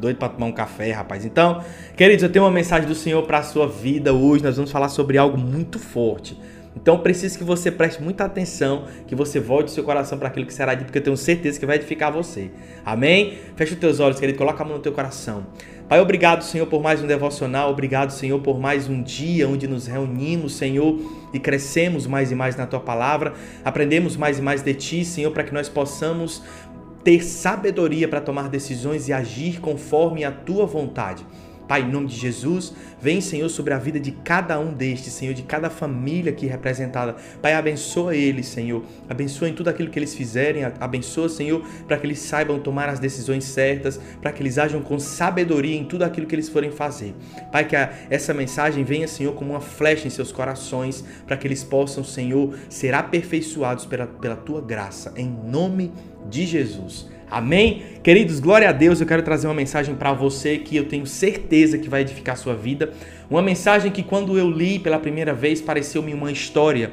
doido para tomar um café, rapaz. Então, queridos, eu tenho uma mensagem do Senhor para a sua vida hoje. Nós vamos falar sobre algo muito forte. Então, preciso que você preste muita atenção, que você volte seu coração para aquilo que será dito, porque eu tenho certeza que vai edificar você. Amém? Fecha os teus olhos, querido, coloca a mão no teu coração. Pai, obrigado, Senhor, por mais um devocional. Obrigado, Senhor, por mais um dia onde nos reunimos, Senhor, e crescemos mais e mais na tua palavra. Aprendemos mais e mais de ti, Senhor, para que nós possamos ter sabedoria para tomar decisões e agir conforme a tua vontade. Pai, em nome de Jesus, vem, Senhor, sobre a vida de cada um destes, Senhor, de cada família aqui representada. Pai, abençoa eles, Senhor. Abençoa em tudo aquilo que eles fizerem. Abençoa, Senhor, para que eles saibam tomar as decisões certas, para que eles ajam com sabedoria em tudo aquilo que eles forem fazer. Pai, que a, essa mensagem venha, Senhor, como uma flecha em seus corações, para que eles possam, Senhor, ser aperfeiçoados pela, pela tua graça. Em nome de Jesus. Amém? Queridos, glória a Deus. Eu quero trazer uma mensagem para você que eu tenho certeza que vai edificar a sua vida. Uma mensagem que quando eu li pela primeira vez pareceu-me uma história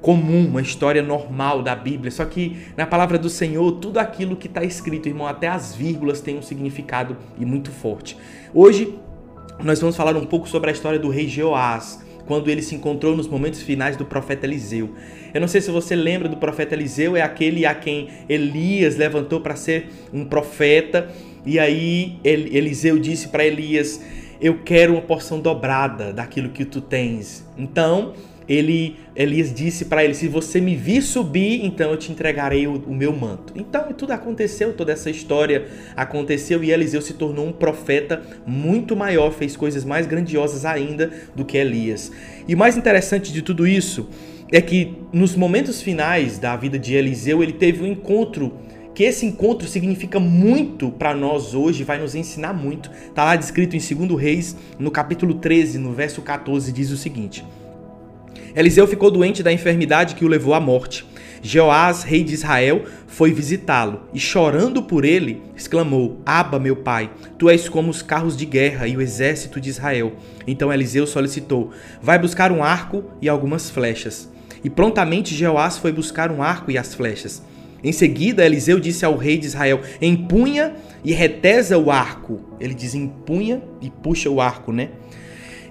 comum, uma história normal da Bíblia. Só que na palavra do Senhor, tudo aquilo que está escrito, irmão, até as vírgulas tem um significado e muito forte. Hoje nós vamos falar um pouco sobre a história do rei Jeoás quando ele se encontrou nos momentos finais do profeta Eliseu. Eu não sei se você lembra do profeta Eliseu, é aquele a quem Elias levantou para ser um profeta, e aí Eliseu disse para Elias: Eu quero uma porção dobrada daquilo que tu tens. Então, ele Elias disse para ele: Se você me vir subir, então eu te entregarei o, o, meu manto. Então tudo aconteceu, toda essa história aconteceu e Eliseu se tornou um profeta muito maior, fez coisas mais grandiosas ainda do que Elias. E o mais interessante de tudo isso é que nos momentos finais da vida de Eliseu, ele teve um encontro que esse encontro significa muito para nós hoje, vai nos ensinar muito. Está lá descrito em 2 Reis, no capítulo 13, no verso 14, diz o seguinte: Eliseu ficou doente da enfermidade que o levou à morte. Jeoás, rei de Israel, foi visitá-lo e, chorando por ele, exclamou: Aba, meu pai, tu és como os carros de guerra e o exército de Israel. Então Eliseu solicitou: Vai buscar um arco e algumas flechas. E prontamente Jeoás foi buscar um arco e as flechas. Em seguida, Eliseu disse ao rei de Israel: Empunha e retesa o arco. Ele diz: empunha e puxa o arco, né?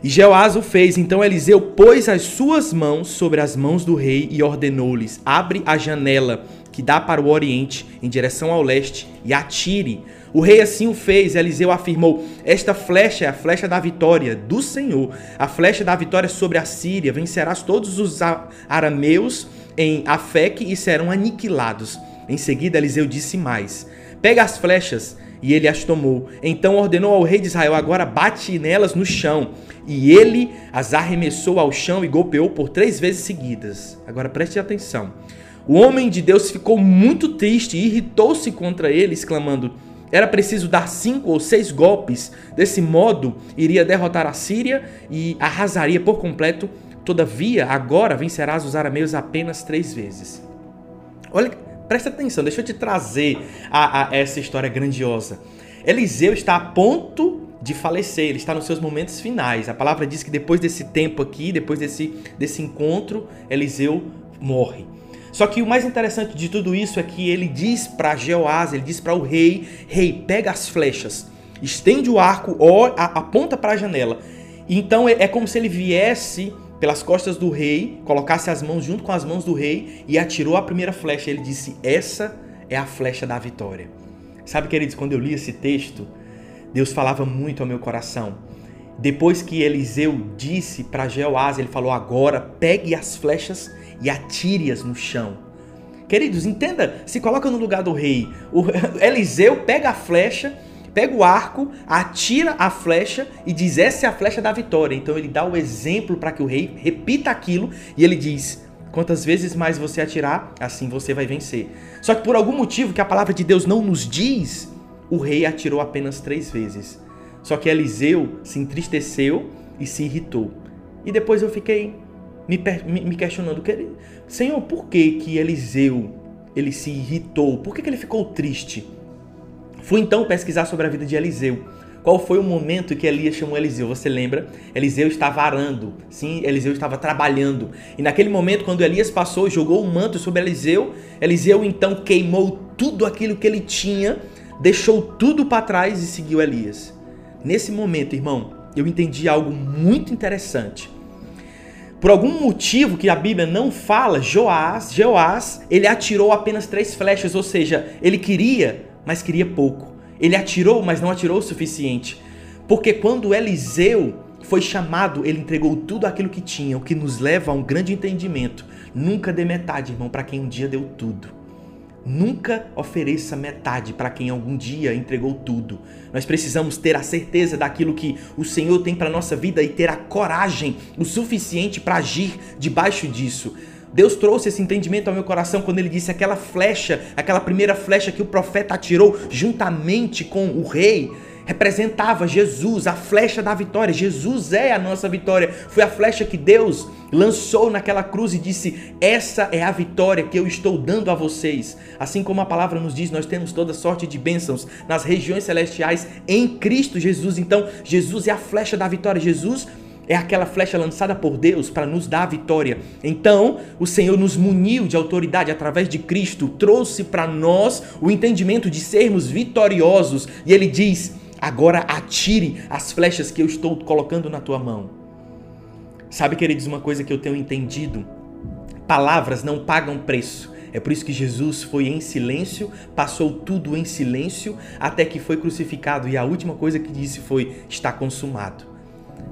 E Jeoás o fez. Então Eliseu pôs as suas mãos sobre as mãos do rei e ordenou-lhes: Abre a janela que dá para o oriente, em direção ao leste, e atire. O rei assim o fez. Eliseu afirmou: Esta flecha é a flecha da vitória do Senhor, a flecha da vitória sobre a Síria. Vencerás todos os arameus em Afeque e serão aniquilados. Em seguida, Eliseu disse mais: Pega as flechas e ele as tomou. Então ordenou ao rei de Israel: agora bate nelas no chão. E ele as arremessou ao chão e golpeou por três vezes seguidas. Agora preste atenção. O homem de Deus ficou muito triste e irritou-se contra ele, exclamando: era preciso dar cinco ou seis golpes. Desse modo, iria derrotar a Síria e arrasaria por completo. Todavia, agora vencerás os arameus apenas três vezes. Olha, presta atenção, deixa eu te trazer a, a essa história grandiosa. Eliseu está a ponto de falecer, ele está nos seus momentos finais. A palavra diz que depois desse tempo aqui, depois desse, desse encontro, Eliseu morre. Só que o mais interessante de tudo isso é que ele diz para Jeoás, ele diz para o rei: Rei, pega as flechas, estende o arco, ó, aponta para a janela. Então é, é como se ele viesse pelas costas do rei, colocasse as mãos junto com as mãos do rei e atirou a primeira flecha. Ele disse: Essa é a flecha da vitória. Sabe, queridos, quando eu li esse texto, Deus falava muito ao meu coração. Depois que Eliseu disse para Jeoás, ele falou: Agora pegue as flechas e atire-as no chão. Queridos, entenda, se coloca no lugar do rei. O Eliseu pega a flecha pega o arco, atira a flecha e diz: Essa é a flecha da vitória. Então ele dá o exemplo para que o rei repita aquilo e ele diz: Quantas vezes mais você atirar, assim você vai vencer. Só que por algum motivo que a palavra de Deus não nos diz, o rei atirou apenas três vezes. Só que Eliseu se entristeceu e se irritou. E depois eu fiquei me, me questionando: Senhor, por que, que Eliseu ele se irritou? Por que, que ele ficou triste? Fui então pesquisar sobre a vida de Eliseu. Qual foi o momento que Elias chamou Eliseu? Você lembra? Eliseu estava arando. Sim, Eliseu estava trabalhando. E naquele momento, quando Elias passou e jogou o um manto sobre Eliseu, Eliseu então queimou tudo aquilo que ele tinha deixou tudo para trás e seguiu Elias. Nesse momento, irmão, eu entendi algo muito interessante. Por algum motivo que a Bíblia não fala, Joás, Joás, ele atirou apenas três flechas, ou seja, ele queria, mas queria pouco. Ele atirou, mas não atirou o suficiente. Porque quando Eliseu foi chamado, ele entregou tudo aquilo que tinha, o que nos leva a um grande entendimento. Nunca dê metade, irmão, para quem um dia deu tudo. Nunca ofereça metade para quem algum dia entregou tudo. Nós precisamos ter a certeza daquilo que o Senhor tem para nossa vida e ter a coragem o suficiente para agir debaixo disso. Deus trouxe esse entendimento ao meu coração quando ele disse aquela flecha, aquela primeira flecha que o profeta atirou juntamente com o rei representava Jesus, a flecha da vitória. Jesus é a nossa vitória. Foi a flecha que Deus lançou naquela cruz e disse: Essa é a vitória que eu estou dando a vocês. Assim como a palavra nos diz, nós temos toda sorte de bênçãos nas regiões celestiais em Cristo Jesus. Então, Jesus é a flecha da vitória. Jesus é aquela flecha lançada por Deus para nos dar a vitória. Então, o Senhor nos muniu de autoridade através de Cristo, trouxe para nós o entendimento de sermos vitoriosos, e ele diz: Agora atire as flechas que eu estou colocando na tua mão. Sabe, queridos, uma coisa que eu tenho entendido? Palavras não pagam preço. É por isso que Jesus foi em silêncio, passou tudo em silêncio, até que foi crucificado e a última coisa que disse foi: está consumado.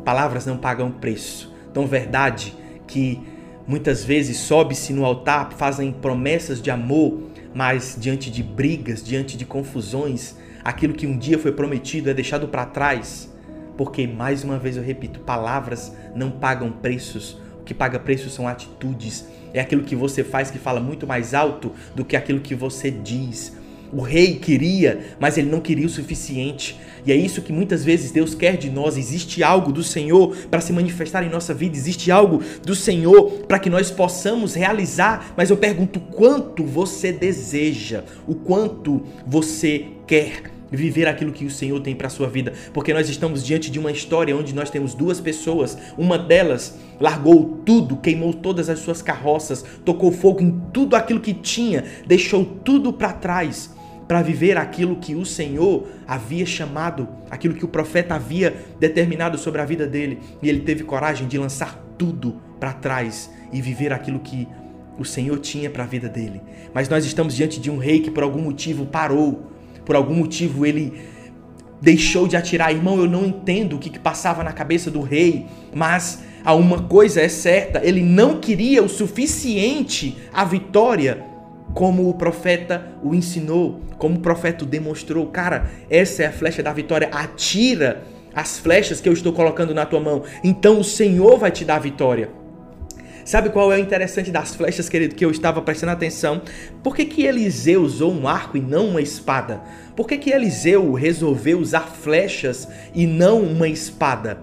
Palavras não pagam preço. Tão verdade que muitas vezes sobe-se no altar, fazem promessas de amor, mas diante de brigas, diante de confusões, aquilo que um dia foi prometido é deixado para trás, porque, mais uma vez eu repito, palavras não pagam preços, o que paga preços são atitudes, é aquilo que você faz que fala muito mais alto do que aquilo que você diz. O rei queria, mas ele não queria o suficiente. E é isso que muitas vezes Deus quer de nós. Existe algo do Senhor para se manifestar em nossa vida, existe algo do Senhor para que nós possamos realizar. Mas eu pergunto: quanto você deseja? O quanto você quer? viver aquilo que o Senhor tem para sua vida, porque nós estamos diante de uma história onde nós temos duas pessoas, uma delas largou tudo, queimou todas as suas carroças, tocou fogo em tudo aquilo que tinha, deixou tudo para trás para viver aquilo que o Senhor havia chamado, aquilo que o profeta havia determinado sobre a vida dele, e ele teve coragem de lançar tudo para trás e viver aquilo que o Senhor tinha para a vida dele. Mas nós estamos diante de um rei que por algum motivo parou por algum motivo ele deixou de atirar. Irmão, eu não entendo o que, que passava na cabeça do rei, mas a uma coisa é certa: ele não queria o suficiente a vitória, como o profeta o ensinou, como o profeta o demonstrou. Cara, essa é a flecha da vitória. Atira as flechas que eu estou colocando na tua mão. Então o Senhor vai te dar a vitória. Sabe qual é o interessante das flechas, querido, que eu estava prestando atenção? Por que, que Eliseu usou um arco e não uma espada? Por que, que Eliseu resolveu usar flechas e não uma espada?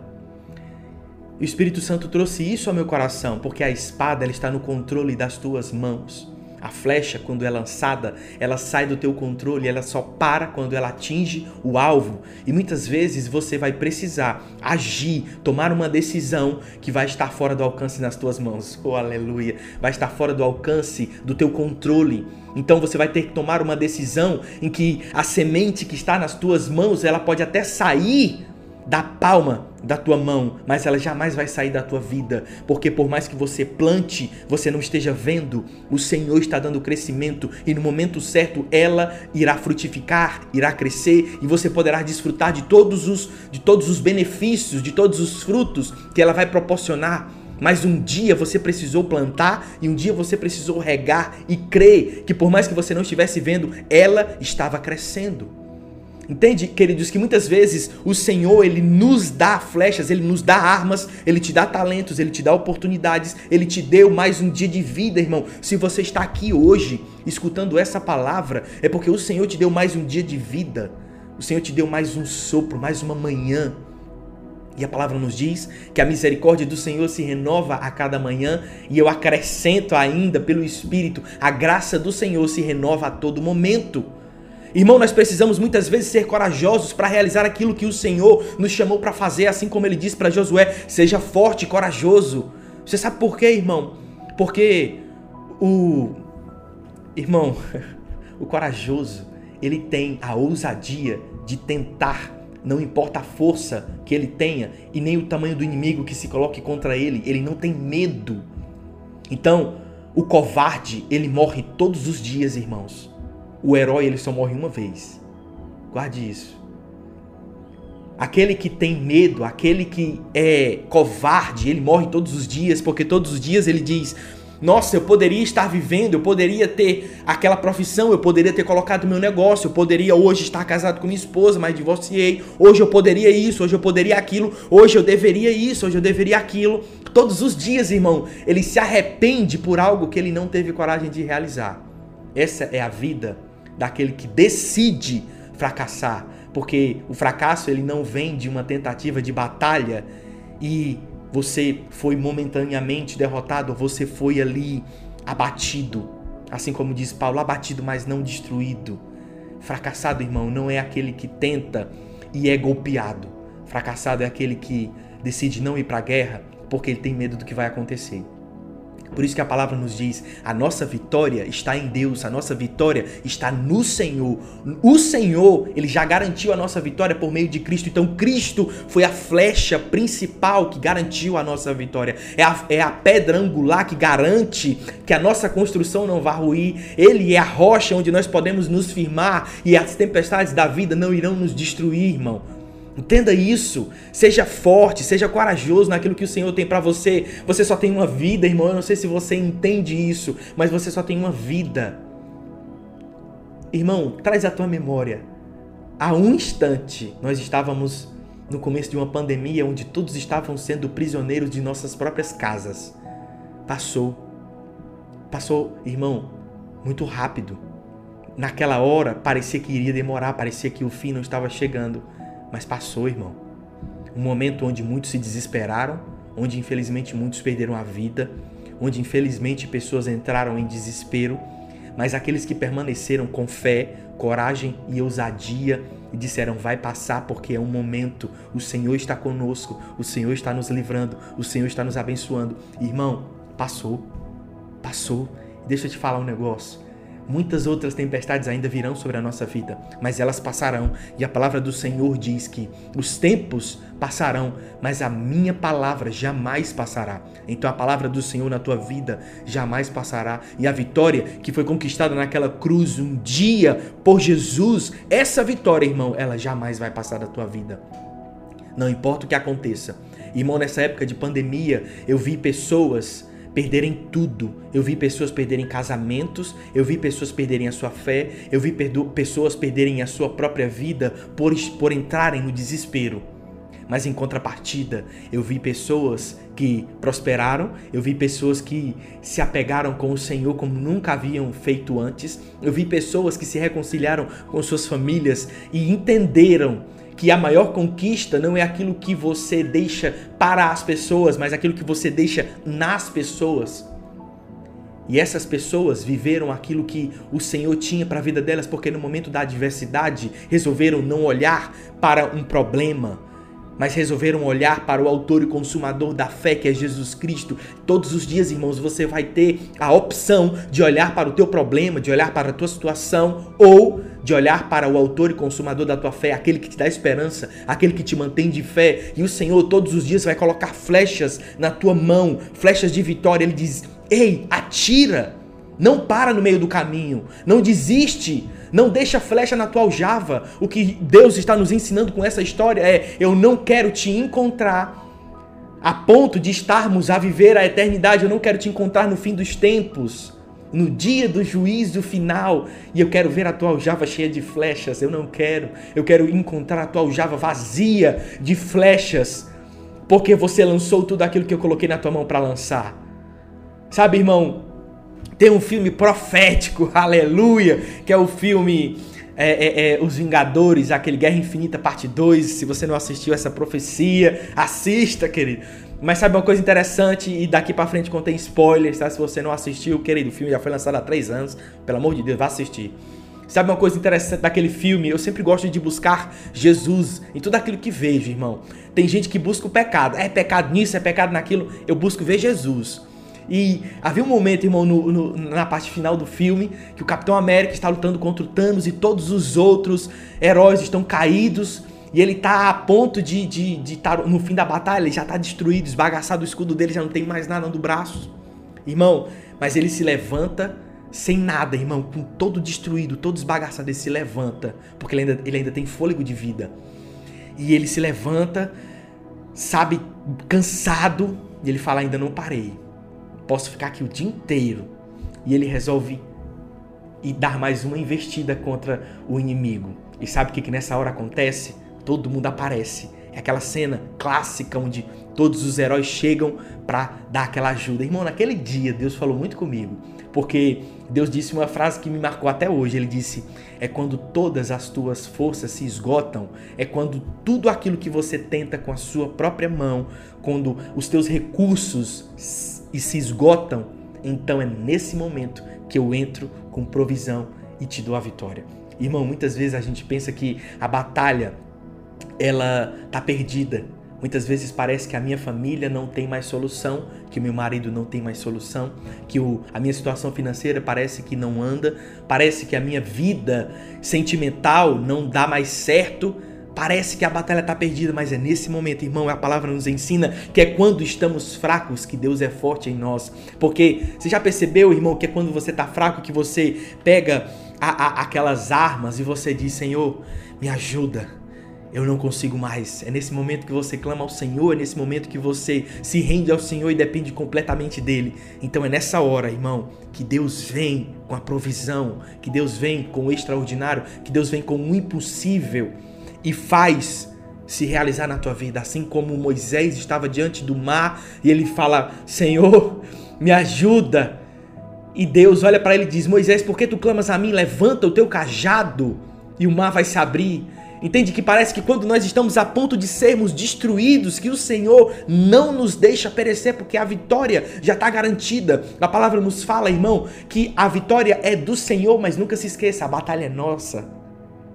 O Espírito Santo trouxe isso ao meu coração, porque a espada ela está no controle das tuas mãos. A flecha, quando é lançada, ela sai do teu controle, ela só para quando ela atinge o alvo. E muitas vezes você vai precisar agir, tomar uma decisão que vai estar fora do alcance nas tuas mãos. Oh, aleluia! Vai estar fora do alcance do teu controle. Então você vai ter que tomar uma decisão em que a semente que está nas tuas mãos, ela pode até sair da palma da tua mão, mas ela jamais vai sair da tua vida, porque por mais que você plante, você não esteja vendo, o Senhor está dando crescimento e no momento certo ela irá frutificar, irá crescer e você poderá desfrutar de todos os de todos os benefícios, de todos os frutos que ela vai proporcionar. Mas um dia você precisou plantar e um dia você precisou regar e crer que por mais que você não estivesse vendo, ela estava crescendo. Entende, queridos, que muitas vezes o Senhor, ele nos dá flechas, ele nos dá armas, ele te dá talentos, ele te dá oportunidades, ele te deu mais um dia de vida, irmão. Se você está aqui hoje escutando essa palavra, é porque o Senhor te deu mais um dia de vida. O Senhor te deu mais um sopro, mais uma manhã. E a palavra nos diz que a misericórdia do Senhor se renova a cada manhã, e eu acrescento ainda pelo Espírito, a graça do Senhor se renova a todo momento. Irmão, nós precisamos muitas vezes ser corajosos para realizar aquilo que o Senhor nos chamou para fazer, assim como ele disse para Josué: seja forte e corajoso. Você sabe por quê, irmão? Porque o irmão, o corajoso, ele tem a ousadia de tentar, não importa a força que ele tenha e nem o tamanho do inimigo que se coloque contra ele, ele não tem medo. Então, o covarde, ele morre todos os dias, irmãos. O herói, ele só morre uma vez. Guarde isso. Aquele que tem medo, aquele que é covarde, ele morre todos os dias, porque todos os dias ele diz: nossa, eu poderia estar vivendo, eu poderia ter aquela profissão, eu poderia ter colocado meu negócio, eu poderia hoje estar casado com minha esposa, mas divorciei. Hoje eu poderia isso, hoje eu poderia aquilo, hoje eu deveria isso, hoje eu deveria aquilo. Todos os dias, irmão, ele se arrepende por algo que ele não teve coragem de realizar. Essa é a vida daquele que decide fracassar, porque o fracasso ele não vem de uma tentativa de batalha e você foi momentaneamente derrotado, você foi ali abatido. Assim como diz Paulo, abatido, mas não destruído. Fracassado, irmão, não é aquele que tenta e é golpeado. Fracassado é aquele que decide não ir para a guerra porque ele tem medo do que vai acontecer. Por isso que a palavra nos diz: a nossa vitória está em Deus, a nossa vitória está no Senhor. O Senhor, ele já garantiu a nossa vitória por meio de Cristo. Então, Cristo foi a flecha principal que garantiu a nossa vitória. É a, é a pedra angular que garante que a nossa construção não vai ruir. Ele é a rocha onde nós podemos nos firmar e as tempestades da vida não irão nos destruir, irmão. Entenda isso. Seja forte, seja corajoso naquilo que o Senhor tem para você. Você só tem uma vida, irmão. Eu não sei se você entende isso, mas você só tem uma vida. Irmão, traz a tua memória. Há um instante nós estávamos no começo de uma pandemia onde todos estavam sendo prisioneiros de nossas próprias casas. Passou. Passou, irmão, muito rápido. Naquela hora parecia que iria demorar, parecia que o fim não estava chegando. Mas passou, irmão. Um momento onde muitos se desesperaram, onde infelizmente muitos perderam a vida, onde infelizmente pessoas entraram em desespero, mas aqueles que permaneceram com fé, coragem e ousadia e disseram: vai passar porque é um momento, o Senhor está conosco, o Senhor está nos livrando, o Senhor está nos abençoando. Irmão, passou, passou. Deixa eu te falar um negócio. Muitas outras tempestades ainda virão sobre a nossa vida, mas elas passarão. E a palavra do Senhor diz que os tempos passarão, mas a minha palavra jamais passará. Então a palavra do Senhor na tua vida jamais passará. E a vitória que foi conquistada naquela cruz um dia por Jesus, essa vitória, irmão, ela jamais vai passar da tua vida. Não importa o que aconteça. Irmão, nessa época de pandemia, eu vi pessoas perderem tudo. Eu vi pessoas perderem casamentos, eu vi pessoas perderem a sua fé, eu vi pessoas perderem a sua própria vida por, por entrarem no desespero. Mas em contrapartida, eu vi pessoas que prosperaram, eu vi pessoas que se apegaram com o Senhor como nunca haviam feito antes, eu vi pessoas que se reconciliaram com suas famílias e entenderam que a maior conquista não é aquilo que você deixa para as pessoas, mas aquilo que você deixa nas pessoas. E essas pessoas viveram aquilo que o Senhor tinha para a vida delas, porque no momento da adversidade resolveram não olhar para um problema, mas resolveram olhar para o autor e consumador da fé, que é Jesus Cristo. Todos os dias, irmãos, você vai ter a opção de olhar para o teu problema, de olhar para a tua situação ou de olhar para o autor e consumador da tua fé, aquele que te dá esperança, aquele que te mantém de fé. E o Senhor todos os dias vai colocar flechas na tua mão, flechas de vitória. Ele diz: "Ei, atira! Não para no meio do caminho, não desiste, não deixa flecha na tua aljava. O que Deus está nos ensinando com essa história é: eu não quero te encontrar a ponto de estarmos a viver a eternidade, eu não quero te encontrar no fim dos tempos, no dia do juízo final, e eu quero ver a tua aljava cheia de flechas. Eu não quero, eu quero encontrar a tua aljava vazia de flechas, porque você lançou tudo aquilo que eu coloquei na tua mão para lançar. Sabe, irmão, tem um filme profético, aleluia, que é o filme é, é, é, Os Vingadores, aquele Guerra Infinita Parte 2. Se você não assistiu essa profecia, assista, querido. Mas sabe uma coisa interessante, e daqui para frente contém spoilers, tá? Se você não assistiu, querido, o filme já foi lançado há três anos. Pelo amor de Deus, vá assistir. Sabe uma coisa interessante daquele filme? Eu sempre gosto de buscar Jesus em tudo aquilo que vejo, irmão. Tem gente que busca o pecado. É pecado nisso, é pecado naquilo. Eu busco ver Jesus. E havia um momento, irmão, no, no, na parte final do filme, que o Capitão América está lutando contra o Thanos e todos os outros heróis estão caídos. E ele tá a ponto de, de, de estar tá no fim da batalha, ele já tá destruído, esbagaçado, o escudo dele já não tem mais nada no braço. Irmão, mas ele se levanta sem nada, irmão, com todo destruído, todo esbagaçado, ele se levanta, porque ele ainda, ele ainda tem fôlego de vida. E ele se levanta, sabe, cansado, e ele fala: Ainda não parei, posso ficar aqui o dia inteiro. E ele resolve e dar mais uma investida contra o inimigo. E sabe o que, que nessa hora acontece? Todo mundo aparece. É aquela cena clássica onde todos os heróis chegam para dar aquela ajuda. Irmão, naquele dia Deus falou muito comigo, porque Deus disse uma frase que me marcou até hoje. Ele disse: É quando todas as tuas forças se esgotam, é quando tudo aquilo que você tenta com a sua própria mão, quando os teus recursos se esgotam, então é nesse momento que eu entro com provisão e te dou a vitória. Irmão, muitas vezes a gente pensa que a batalha ela tá perdida, Muitas vezes parece que a minha família não tem mais solução, que o meu marido não tem mais solução, que o, a minha situação financeira parece que não anda, parece que a minha vida sentimental não dá mais certo. Parece que a batalha está perdida, mas é nesse momento, irmão, a palavra nos ensina que é quando estamos fracos que Deus é forte em nós. Porque você já percebeu, irmão, que é quando você está fraco que você pega a, a, aquelas armas e você diz: Senhor, me ajuda eu não consigo mais. É nesse momento que você clama ao Senhor, é nesse momento que você se rende ao Senhor e depende completamente dele. Então é nessa hora, irmão, que Deus vem com a provisão, que Deus vem com o extraordinário, que Deus vem com o impossível e faz se realizar na tua vida, assim como Moisés estava diante do mar e ele fala: "Senhor, me ajuda". E Deus olha para ele e diz: "Moisés, por que tu clamas a mim? Levanta o teu cajado e o mar vai se abrir". Entende que parece que quando nós estamos a ponto de sermos destruídos, que o Senhor não nos deixa perecer, porque a vitória já está garantida. A palavra nos fala, irmão, que a vitória é do Senhor, mas nunca se esqueça, a batalha é nossa.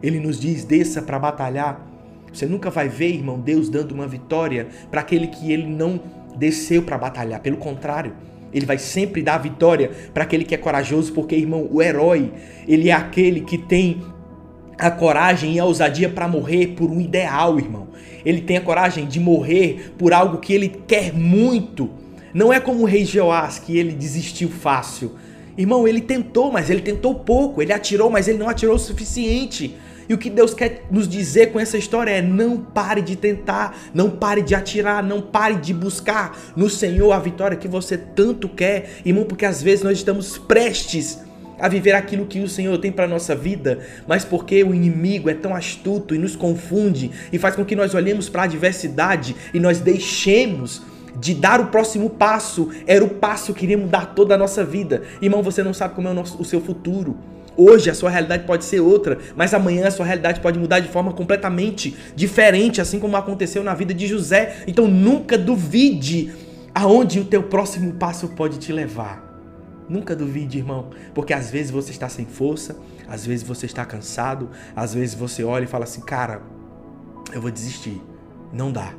Ele nos diz: desça para batalhar. Você nunca vai ver, irmão, Deus dando uma vitória para aquele que ele não desceu para batalhar. Pelo contrário, ele vai sempre dar vitória para aquele que é corajoso, porque, irmão, o herói, ele é aquele que tem a coragem e a ousadia para morrer por um ideal, irmão. Ele tem a coragem de morrer por algo que ele quer muito. Não é como o rei Jeoás, que ele desistiu fácil. Irmão, ele tentou, mas ele tentou pouco. Ele atirou, mas ele não atirou o suficiente. E o que Deus quer nos dizer com essa história é: não pare de tentar, não pare de atirar, não pare de buscar no Senhor a vitória que você tanto quer, irmão, porque às vezes nós estamos prestes a viver aquilo que o Senhor tem para nossa vida, mas porque o inimigo é tão astuto e nos confunde e faz com que nós olhemos para a adversidade e nós deixemos de dar o próximo passo, era o passo que iríamos dar toda a nossa vida. Irmão, você não sabe como é o, nosso, o seu futuro. Hoje a sua realidade pode ser outra, mas amanhã a sua realidade pode mudar de forma completamente diferente, assim como aconteceu na vida de José. Então nunca duvide aonde o teu próximo passo pode te levar. Nunca duvide, irmão, porque às vezes você está sem força, às vezes você está cansado, às vezes você olha e fala assim: "Cara, eu vou desistir". Não dá.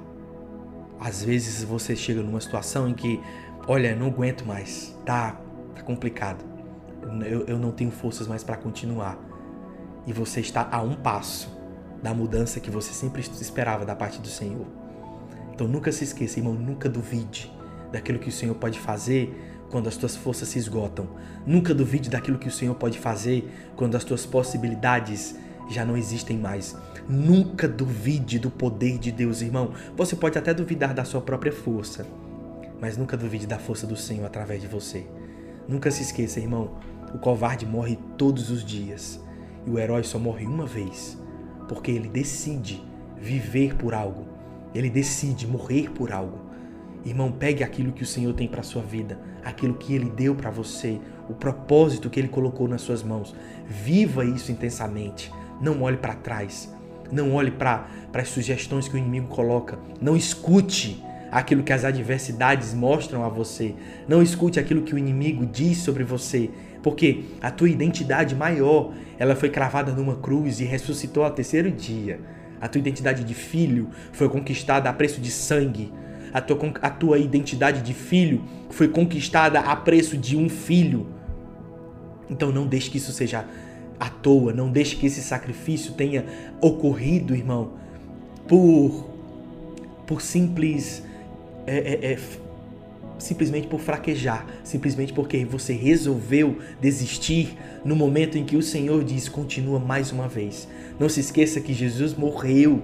Às vezes você chega numa situação em que, olha, não aguento mais, tá, tá complicado. Eu, eu não tenho forças mais para continuar. E você está a um passo da mudança que você sempre esperava da parte do Senhor. Então nunca se esqueça, irmão, nunca duvide daquilo que o Senhor pode fazer quando as tuas forças se esgotam. Nunca duvide daquilo que o Senhor pode fazer quando as tuas possibilidades já não existem mais. Nunca duvide do poder de Deus, irmão. Você pode até duvidar da sua própria força, mas nunca duvide da força do Senhor através de você. Nunca se esqueça, irmão, o covarde morre todos os dias e o herói só morre uma vez, porque ele decide viver por algo. Ele decide morrer por algo. Irmão, pegue aquilo que o Senhor tem para sua vida, aquilo que ele deu para você, o propósito que ele colocou nas suas mãos. Viva isso intensamente. Não olhe para trás. Não olhe para as sugestões que o inimigo coloca. Não escute aquilo que as adversidades mostram a você. Não escute aquilo que o inimigo diz sobre você, porque a tua identidade maior, ela foi cravada numa cruz e ressuscitou ao terceiro dia. A tua identidade de filho foi conquistada a preço de sangue a tua, a tua identidade de filho foi conquistada a preço de um filho. Então não deixe que isso seja à toa, não deixe que esse sacrifício tenha ocorrido, irmão, por, por simples. É, é, é, simplesmente por fraquejar, simplesmente porque você resolveu desistir no momento em que o Senhor diz: continua mais uma vez. Não se esqueça que Jesus morreu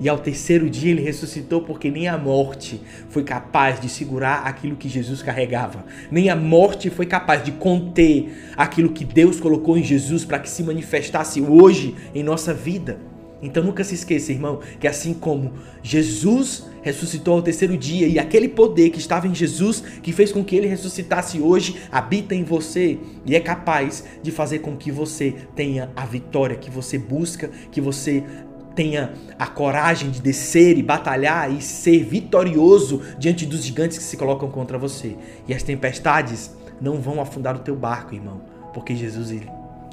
e ao terceiro dia ele ressuscitou porque nem a morte foi capaz de segurar aquilo que Jesus carregava. Nem a morte foi capaz de conter aquilo que Deus colocou em Jesus para que se manifestasse hoje em nossa vida. Então nunca se esqueça, irmão, que assim como Jesus ressuscitou ao terceiro dia e aquele poder que estava em Jesus, que fez com que ele ressuscitasse hoje, habita em você e é capaz de fazer com que você tenha a vitória que você busca, que você tenha a coragem de descer e batalhar e ser vitorioso diante dos gigantes que se colocam contra você. E as tempestades não vão afundar o teu barco, irmão, porque Jesus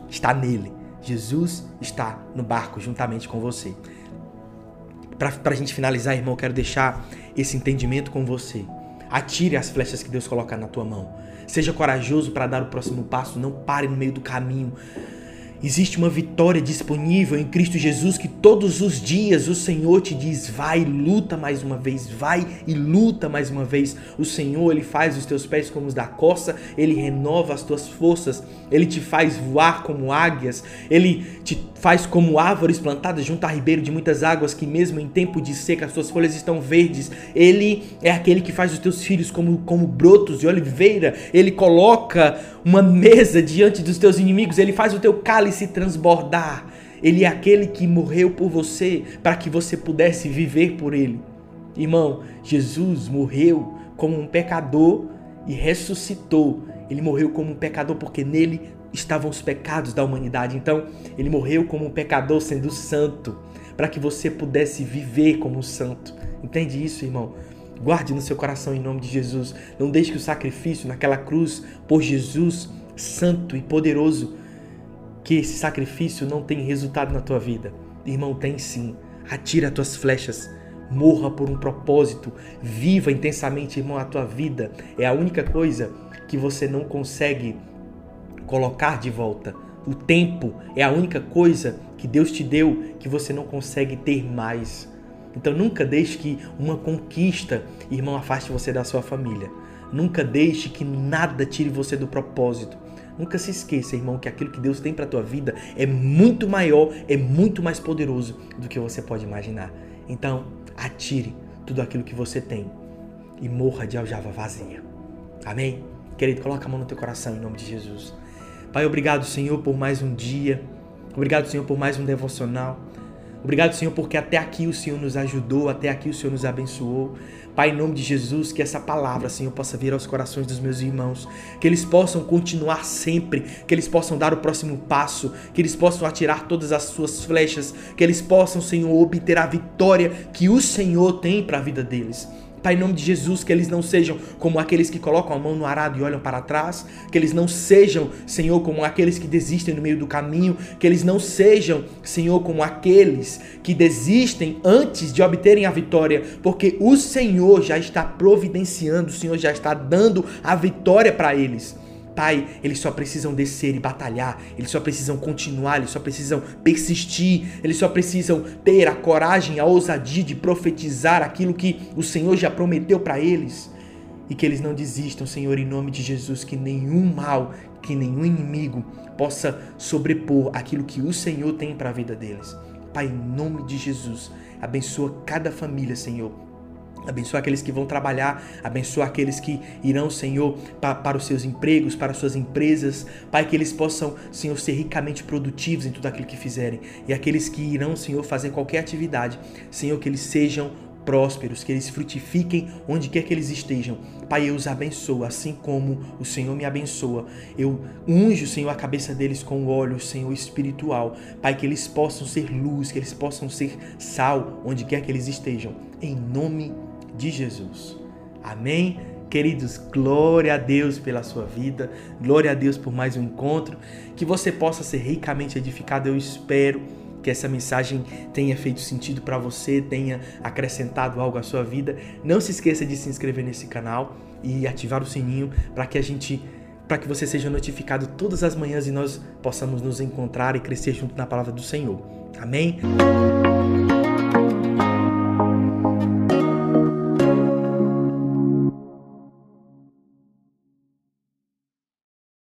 está nele. Jesus está no barco juntamente com você. Para a gente finalizar, irmão, eu quero deixar esse entendimento com você. Atire as flechas que Deus coloca na tua mão. Seja corajoso para dar o próximo passo. Não pare no meio do caminho. Existe uma vitória disponível em Cristo Jesus que todos os dias o Senhor te diz: vai, luta mais uma vez, vai e luta mais uma vez. O Senhor, ele faz os teus pés como os da coça, ele renova as tuas forças, ele te faz voar como águias, ele te faz como árvores plantadas junto a ribeiro de muitas águas, que mesmo em tempo de seca as suas folhas estão verdes. Ele é aquele que faz os teus filhos como, como brotos de oliveira, ele coloca uma mesa diante dos teus inimigos, ele faz o teu cálice transbordar. Ele é aquele que morreu por você para que você pudesse viver por ele. Irmão, Jesus morreu como um pecador e ressuscitou. Ele morreu como um pecador porque nele estavam os pecados da humanidade. Então, ele morreu como um pecador sendo santo, para que você pudesse viver como um santo. Entende isso, irmão? Guarde no seu coração em nome de Jesus. Não deixe que o sacrifício naquela cruz por Jesus, santo e poderoso, que esse sacrifício não tenha resultado na tua vida. Irmão, tem sim. Atira as tuas flechas. Morra por um propósito. Viva intensamente, irmão, a tua vida. É a única coisa que você não consegue colocar de volta. O tempo é a única coisa que Deus te deu que você não consegue ter mais. Então nunca deixe que uma conquista, irmão, afaste você da sua família. Nunca deixe que nada tire você do propósito. Nunca se esqueça, irmão, que aquilo que Deus tem para tua vida é muito maior, é muito mais poderoso do que você pode imaginar. Então, atire tudo aquilo que você tem e morra de aljava vazia. Amém? Querido, coloca a mão no teu coração em nome de Jesus. Pai, obrigado, Senhor, por mais um dia. Obrigado, Senhor, por mais um devocional. Obrigado, Senhor, porque até aqui o Senhor nos ajudou, até aqui o Senhor nos abençoou. Pai, em nome de Jesus, que essa palavra, Senhor, possa vir aos corações dos meus irmãos, que eles possam continuar sempre, que eles possam dar o próximo passo, que eles possam atirar todas as suas flechas, que eles possam, Senhor, obter a vitória que o Senhor tem para a vida deles. Pai, em nome de Jesus, que eles não sejam como aqueles que colocam a mão no arado e olham para trás, que eles não sejam, Senhor, como aqueles que desistem no meio do caminho, que eles não sejam, Senhor, como aqueles que desistem antes de obterem a vitória, porque o Senhor já está providenciando, o Senhor já está dando a vitória para eles. Pai, eles só precisam descer e batalhar, eles só precisam continuar, eles só precisam persistir, eles só precisam ter a coragem, a ousadia de profetizar aquilo que o Senhor já prometeu para eles. E que eles não desistam, Senhor, em nome de Jesus, que nenhum mal, que nenhum inimigo possa sobrepor aquilo que o Senhor tem para a vida deles. Pai, em nome de Jesus, abençoa cada família, Senhor Abençoa aqueles que vão trabalhar, abençoa aqueles que irão, Senhor, para, para os seus empregos, para as suas empresas. Pai, que eles possam, Senhor, ser ricamente produtivos em tudo aquilo que fizerem. E aqueles que irão, Senhor, fazer qualquer atividade, Senhor, que eles sejam prósperos, que eles frutifiquem onde quer que eles estejam. Pai, eu os abençoo, assim como o Senhor me abençoa. Eu unjo, Senhor, a cabeça deles com óleo, Senhor, espiritual. Pai, que eles possam ser luz, que eles possam ser sal, onde quer que eles estejam. Em nome de de Jesus. Amém? Queridos, glória a Deus pela sua vida, glória a Deus por mais um encontro, que você possa ser ricamente edificado, eu espero que essa mensagem tenha feito sentido para você, tenha acrescentado algo à sua vida. Não se esqueça de se inscrever nesse canal e ativar o sininho para que a gente para que você seja notificado todas as manhãs e nós possamos nos encontrar e crescer junto na palavra do Senhor. Amém?